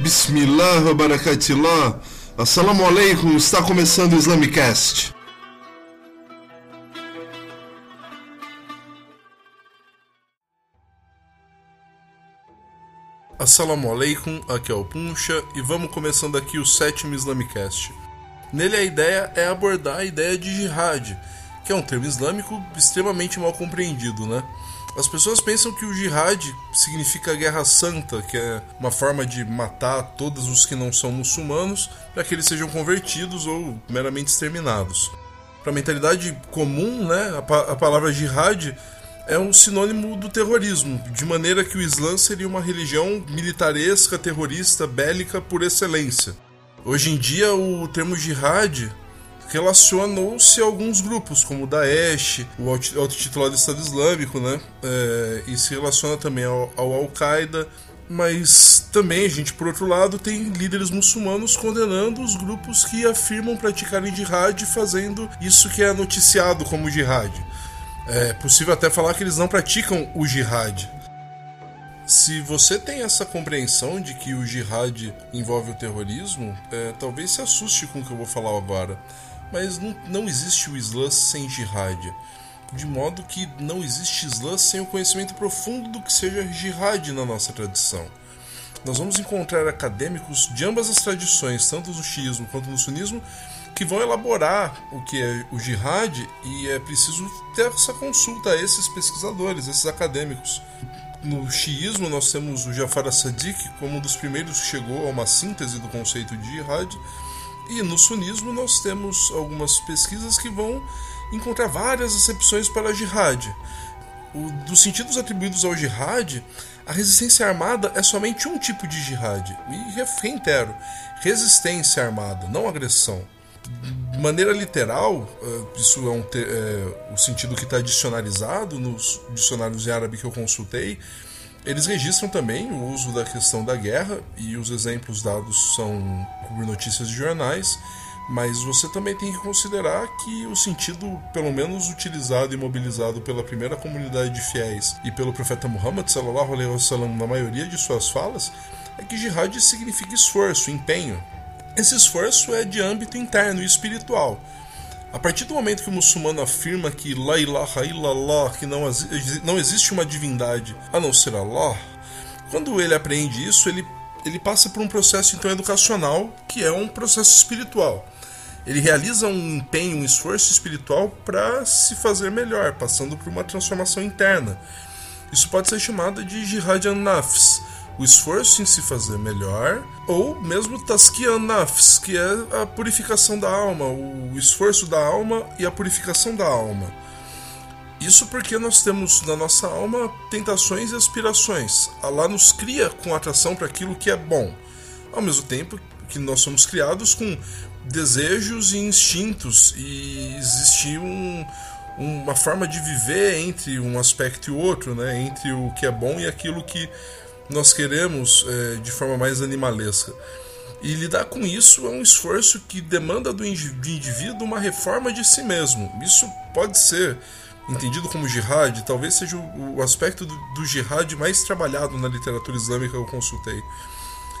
Bismillah, barakatillah. Assalamu alaikum, está começando o Islamicast. Assalamu alaikum, aqui é o Puncha e vamos começando aqui o sétimo Islamicast. Nele a ideia é abordar a ideia de jihad, que é um termo islâmico extremamente mal compreendido, né? As pessoas pensam que o jihad significa guerra santa, que é uma forma de matar todos os que não são muçulmanos para que eles sejam convertidos ou meramente exterminados. Para a mentalidade comum, né, a, pa a palavra jihad é um sinônimo do terrorismo, de maneira que o Islã seria uma religião militaresca, terrorista, bélica por excelência. Hoje em dia, o termo jihad relacionou-se a alguns grupos, como o Daesh, o autotitulado Estado Islâmico, né? É, e se relaciona também ao, ao Al-Qaeda. Mas também gente, por outro lado, tem líderes muçulmanos condenando os grupos que afirmam praticarem jihad, fazendo isso que é noticiado como jihad. É possível até falar que eles não praticam o jihad. Se você tem essa compreensão de que o jihad envolve o terrorismo, é, talvez se assuste com o que eu vou falar agora mas não, não existe o Islã sem jihad. De modo que não existe Islã sem o conhecimento profundo do que seja jihad na nossa tradição. Nós vamos encontrar acadêmicos de ambas as tradições, tanto no xiismo quanto no sunismo, que vão elaborar o que é o jihad e é preciso ter essa consulta a esses pesquisadores, esses acadêmicos. No xiismo, nós temos o Jafar as-Sadiq como um dos primeiros que chegou a uma síntese do conceito de jihad, e no sunismo nós temos algumas pesquisas que vão encontrar várias exceções para a jihad. O, dos sentidos atribuídos ao jihad, a resistência armada é somente um tipo de jihad. E reitero, resistência armada, não agressão. De maneira literal, eh, isso é, um, é o sentido que está dicionarizado nos dicionários em árabe que eu consultei, eles registram também o uso da questão da guerra e os exemplos dados são por notícias de jornais, mas você também tem que considerar que o sentido, pelo menos utilizado e mobilizado pela primeira comunidade de fiéis e pelo profeta Muhammad sallallahu alaihi wasallam na maioria de suas falas, é que jihad significa esforço, empenho. Esse esforço é de âmbito interno e espiritual a partir do momento que o muçulmano afirma que La ilaha illallah, que não, não existe uma divindade a não ser Allah, quando ele aprende isso, ele, ele passa por um processo então educacional que é um processo espiritual. Ele realiza um empenho, um esforço espiritual para se fazer melhor, passando por uma transformação interna. Isso pode ser chamado de jihad an-nafs, o esforço em se fazer melhor, ou mesmo Taskian Nafs, que é a purificação da alma, o esforço da alma e a purificação da alma. Isso porque nós temos na nossa alma tentações e aspirações. Allah nos cria com atração para aquilo que é bom, ao mesmo tempo que nós somos criados com desejos e instintos, e existe um, uma forma de viver entre um aspecto e outro, né? entre o que é bom e aquilo que nós queremos é, de forma mais animalesca. E lidar com isso é um esforço que demanda do indivíduo uma reforma de si mesmo. Isso pode ser entendido como jihad, talvez seja o aspecto do, do jihad mais trabalhado na literatura islâmica que eu consultei.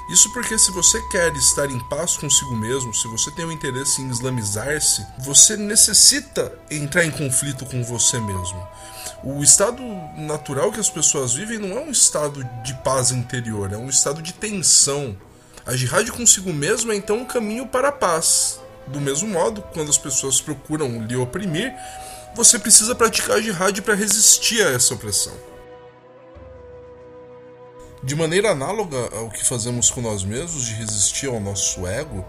Isso porque se você quer estar em paz consigo mesmo, se você tem um interesse em islamizar-se, você necessita entrar em conflito com você mesmo. O estado natural que as pessoas vivem não é um estado de paz interior, é um estado de tensão. A jihad consigo mesmo é então um caminho para a paz. Do mesmo modo, quando as pessoas procuram lhe oprimir, você precisa praticar a jihad para resistir a essa opressão. De maneira análoga ao que fazemos com nós mesmos, de resistir ao nosso ego,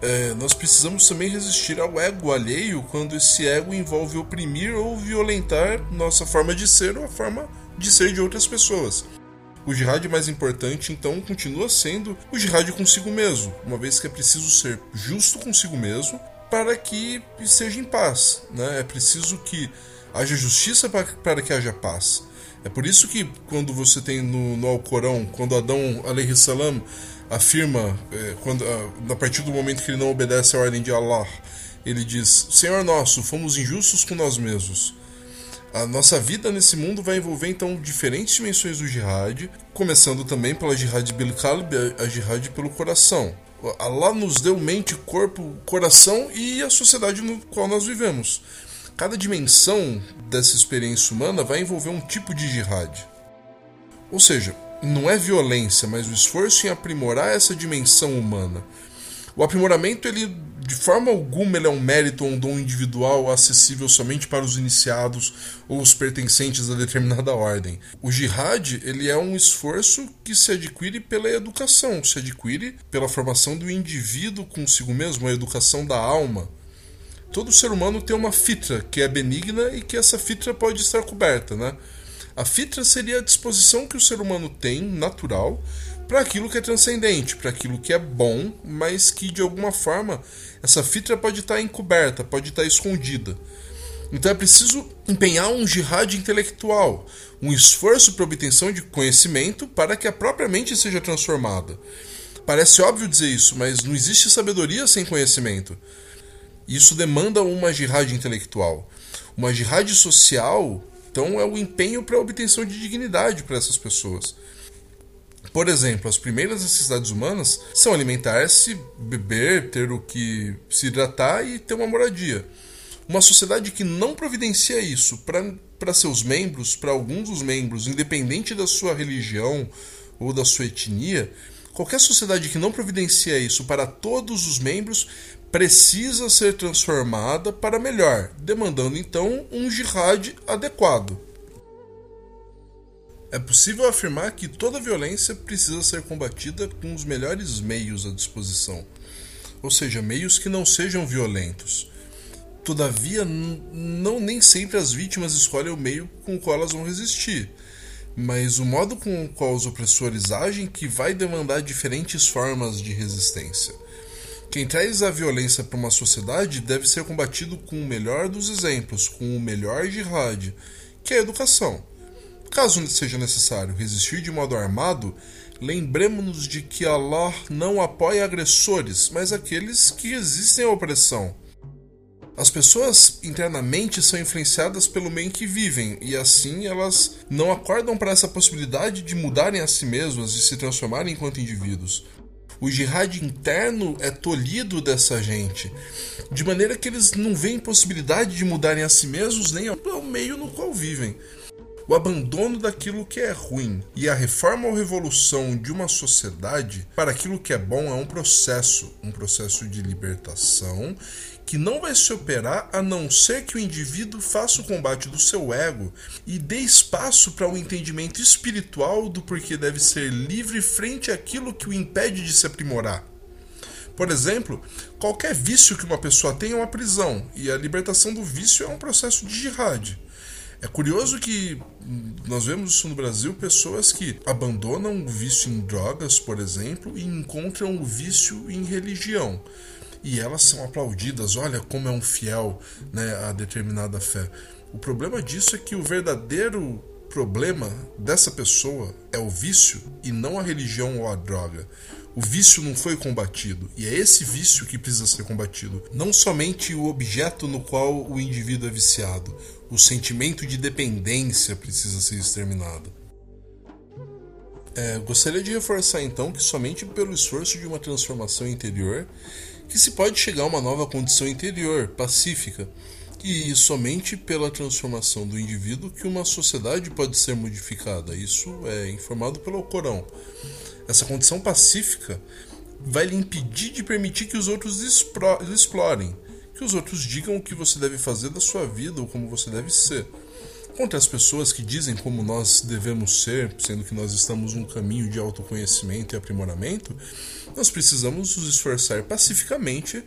é, nós precisamos também resistir ao ego alheio quando esse ego envolve oprimir ou violentar nossa forma de ser ou a forma de ser de outras pessoas. O jihad mais importante, então, continua sendo o jihad consigo mesmo, uma vez que é preciso ser justo consigo mesmo para que esteja em paz. Né? É preciso que haja justiça para que haja paz. É por isso que quando você tem no, no Alcorão, quando Adão salam afirma, é, quando, a, a partir do momento que ele não obedece à ordem de Allah, ele diz: Senhor nosso, fomos injustos com nós mesmos. A nossa vida nesse mundo vai envolver então diferentes dimensões do jihad, começando também pela jihad bil a jihad pelo coração. Allah nos deu mente, corpo, coração e a sociedade no qual nós vivemos. Cada dimensão dessa experiência humana vai envolver um tipo de jihad. Ou seja, não é violência, mas o esforço em aprimorar essa dimensão humana. O aprimoramento, ele, de forma alguma, ele é um mérito ou um dom individual acessível somente para os iniciados ou os pertencentes a determinada ordem. O jihad, ele é um esforço que se adquire pela educação, se adquire pela formação do indivíduo consigo mesmo, a educação da alma. Todo ser humano tem uma fitra que é benigna e que essa fitra pode estar coberta, né? A fitra seria a disposição que o ser humano tem, natural, para aquilo que é transcendente, para aquilo que é bom, mas que de alguma forma essa fitra pode estar encoberta, pode estar escondida. Então é preciso empenhar um jihad intelectual, um esforço para obtenção de conhecimento para que a própria mente seja transformada. Parece óbvio dizer isso, mas não existe sabedoria sem conhecimento. Isso demanda uma jihad intelectual. Uma jihad social então é o empenho para a obtenção de dignidade para essas pessoas. Por exemplo, as primeiras necessidades humanas são alimentar-se, beber, ter o que se hidratar e ter uma moradia. Uma sociedade que não providencia isso para seus membros, para alguns dos membros, independente da sua religião ou da sua etnia, qualquer sociedade que não providencia isso para todos os membros precisa ser transformada para melhor, demandando então um jihad adequado. É possível afirmar que toda violência precisa ser combatida com os melhores meios à disposição, ou seja, meios que não sejam violentos. Todavia, não nem sempre as vítimas escolhem o meio com o qual elas vão resistir, mas o modo com o qual os opressores agem que vai demandar diferentes formas de resistência. Quem traz a violência para uma sociedade deve ser combatido com o melhor dos exemplos, com o melhor jihad, que é a educação. Caso seja necessário resistir de modo armado, lembremos-nos de que Allah não apoia agressores, mas aqueles que resistem à opressão. As pessoas internamente são influenciadas pelo meio em que vivem e assim elas não acordam para essa possibilidade de mudarem a si mesmas, de se transformarem enquanto indivíduos. O jihad interno é tolhido dessa gente, de maneira que eles não veem possibilidade de mudarem a si mesmos nem ao meio no qual vivem. O abandono daquilo que é ruim e a reforma ou revolução de uma sociedade para aquilo que é bom é um processo, um processo de libertação que não vai se operar a não ser que o indivíduo faça o combate do seu ego e dê espaço para o um entendimento espiritual do porquê deve ser livre frente àquilo que o impede de se aprimorar. Por exemplo, qualquer vício que uma pessoa tem é uma prisão, e a libertação do vício é um processo de jihad. É curioso que nós vemos isso no Brasil, pessoas que abandonam o vício em drogas, por exemplo, e encontram o vício em religião e elas são aplaudidas. Olha como é um fiel né, a determinada fé. O problema disso é que o verdadeiro problema dessa pessoa é o vício e não a religião ou a droga. O vício não foi combatido e é esse vício que precisa ser combatido. Não somente o objeto no qual o indivíduo é viciado, o sentimento de dependência precisa ser exterminado. É, gostaria de reforçar então que somente pelo esforço de uma transformação interior que se pode chegar a uma nova condição interior, pacífica, e somente pela transformação do indivíduo que uma sociedade pode ser modificada. Isso é informado pelo Corão. Essa condição pacífica vai lhe impedir de permitir que os outros explorem, que os outros digam o que você deve fazer da sua vida ou como você deve ser contra as pessoas que dizem como nós devemos ser, sendo que nós estamos num caminho de autoconhecimento e aprimoramento, nós precisamos nos esforçar pacificamente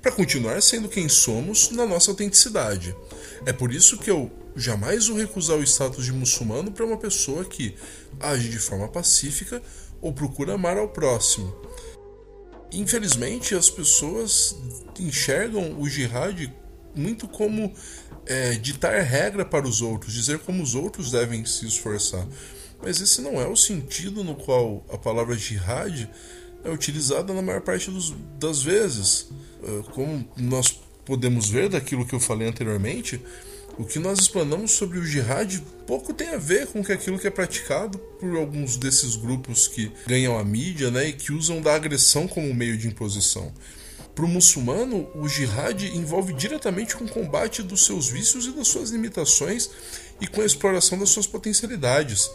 para continuar sendo quem somos na nossa autenticidade. É por isso que eu jamais vou recusar o status de muçulmano para uma pessoa que age de forma pacífica ou procura amar ao próximo. Infelizmente, as pessoas enxergam o jihad muito como é, ditar regra para os outros, dizer como os outros devem se esforçar. Mas esse não é o sentido no qual a palavra jihad é utilizada na maior parte dos, das vezes. É, como nós podemos ver daquilo que eu falei anteriormente, O que nós explanamos sobre o jihad pouco tem a ver com aquilo que é praticado por alguns desses grupos que ganham a mídia né, e que usam da agressão como meio de imposição. Para o muçulmano, o jihad envolve diretamente com o combate dos seus vícios e das suas limitações e com a exploração das suas potencialidades.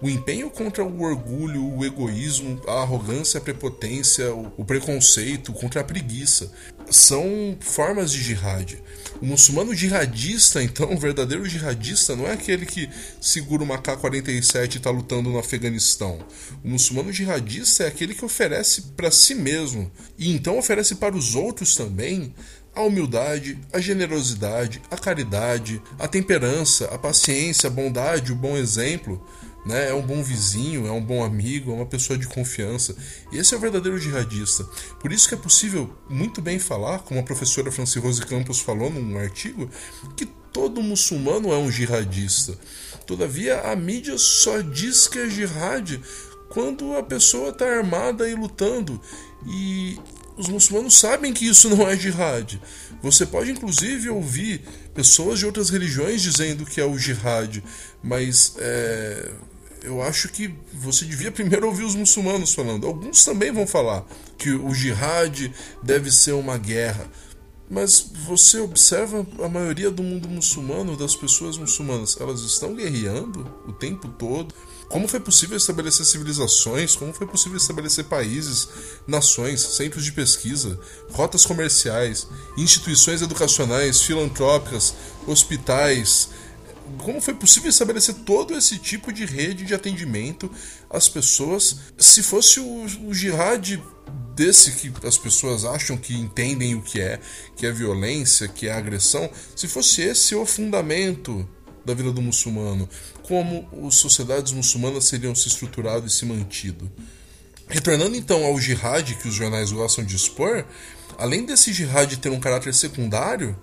O empenho contra o orgulho, o egoísmo, a arrogância, a prepotência, o preconceito, contra a preguiça são formas de jihad. O muçulmano jihadista, então, o verdadeiro jihadista, não é aquele que segura uma K-47 e está lutando no Afeganistão. O muçulmano jihadista é aquele que oferece para si mesmo e então oferece para os outros também a humildade, a generosidade, a caridade, a temperança, a paciência, a bondade, o bom exemplo né? É um bom vizinho, é um bom amigo, é uma pessoa de confiança. Esse é o verdadeiro jihadista. Por isso que é possível muito bem falar, como a professora Franci Rose Campos falou num artigo, que todo muçulmano é um jihadista. Todavia, a mídia só diz que é jihad quando a pessoa está armada e lutando. E os muçulmanos sabem que isso não é jihad. Você pode inclusive ouvir pessoas de outras religiões dizendo que é o jihad, mas é, eu acho que você devia primeiro ouvir os muçulmanos falando. Alguns também vão falar que o jihad deve ser uma guerra. Mas você observa a maioria do mundo muçulmano, das pessoas muçulmanas, elas estão guerreando o tempo todo. Como foi possível estabelecer civilizações? Como foi possível estabelecer países, nações, centros de pesquisa, rotas comerciais, instituições educacionais, filantrópicas, hospitais, como foi possível estabelecer todo esse tipo de rede de atendimento às pessoas se fosse o, o jihad desse que as pessoas acham que entendem o que é, que é violência, que é agressão, se fosse esse o fundamento da vida do muçulmano, como as sociedades muçulmanas seriam se estruturado e se mantido. Retornando então ao jihad que os jornais gostam de expor, além desse jihad ter um caráter secundário,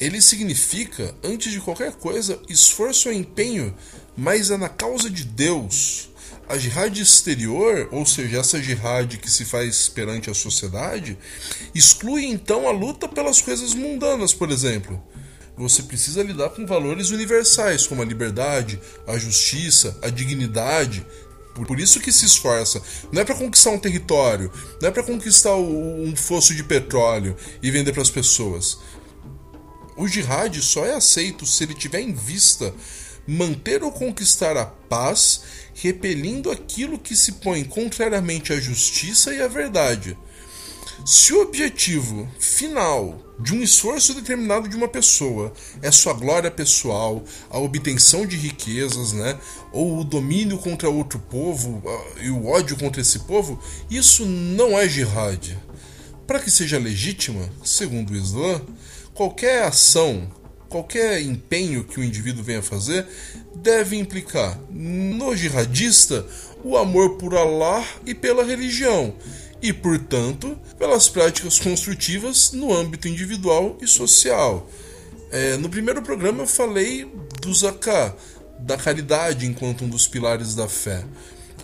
ele significa, antes de qualquer coisa, esforço ou empenho, mas é na causa de Deus. A jihad exterior, ou seja, essa jihad que se faz perante a sociedade, exclui então a luta pelas coisas mundanas, por exemplo. Você precisa lidar com valores universais, como a liberdade, a justiça, a dignidade, por isso que se esforça. Não é para conquistar um território, não é para conquistar um fosso de petróleo e vender para as pessoas. O jihad só é aceito se ele tiver em vista manter ou conquistar a paz, repelindo aquilo que se põe contrariamente à justiça e à verdade. Se o objetivo final de um esforço determinado de uma pessoa é sua glória pessoal, a obtenção de riquezas, né, ou o domínio contra outro povo e o ódio contra esse povo, isso não é jihad. Para que seja legítima, segundo o Islã, Qualquer ação, qualquer empenho que o indivíduo venha fazer deve implicar no jihadista o amor por Allah e pela religião, e, portanto, pelas práticas construtivas no âmbito individual e social. É, no primeiro programa eu falei do zakat, da caridade enquanto um dos pilares da fé.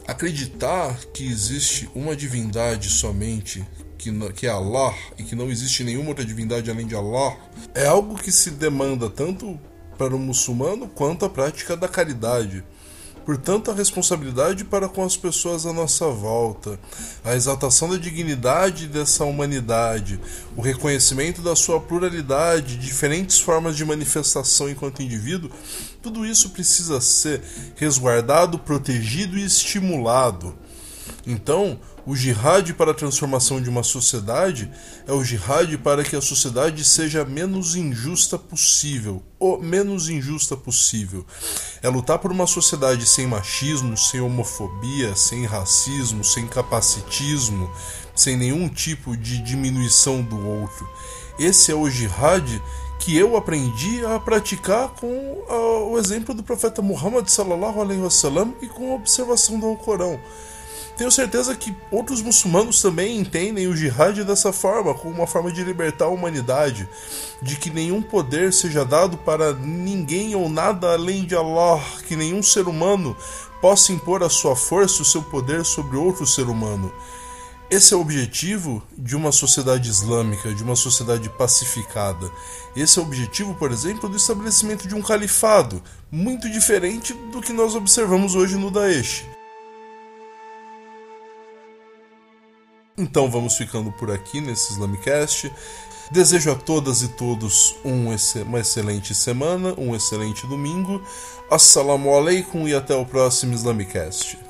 Acreditar que existe uma divindade somente que, que é Allah e que não existe nenhuma outra divindade além de Allah, é algo que se demanda tanto para o muçulmano quanto a prática da caridade. Portanto, a responsabilidade para com as pessoas à nossa volta, a exaltação da dignidade dessa humanidade, o reconhecimento da sua pluralidade, diferentes formas de manifestação enquanto indivíduo, tudo isso precisa ser resguardado, protegido e estimulado. Então, o jihad para a transformação de uma sociedade é o jihad para que a sociedade seja menos injusta possível, o menos injusta possível. É lutar por uma sociedade sem machismo, sem homofobia, sem racismo, sem capacitismo, sem nenhum tipo de diminuição do outro. Esse é o jihad que eu aprendi a praticar com uh, o exemplo do profeta Muhammad sallallahu alaihi wasallam e com a observação do Alcorão. Tenho certeza que outros muçulmanos também entendem o jihad dessa forma, como uma forma de libertar a humanidade, de que nenhum poder seja dado para ninguém ou nada além de Allah, que nenhum ser humano possa impor a sua força, o seu poder sobre outro ser humano. Esse é o objetivo de uma sociedade islâmica, de uma sociedade pacificada. Esse é o objetivo, por exemplo, do estabelecimento de um califado, muito diferente do que nós observamos hoje no Daesh. Então vamos ficando por aqui nesse Islamicast. Desejo a todas e todos um, uma excelente semana, um excelente domingo. Assalamu alaikum e até o próximo Islamicast.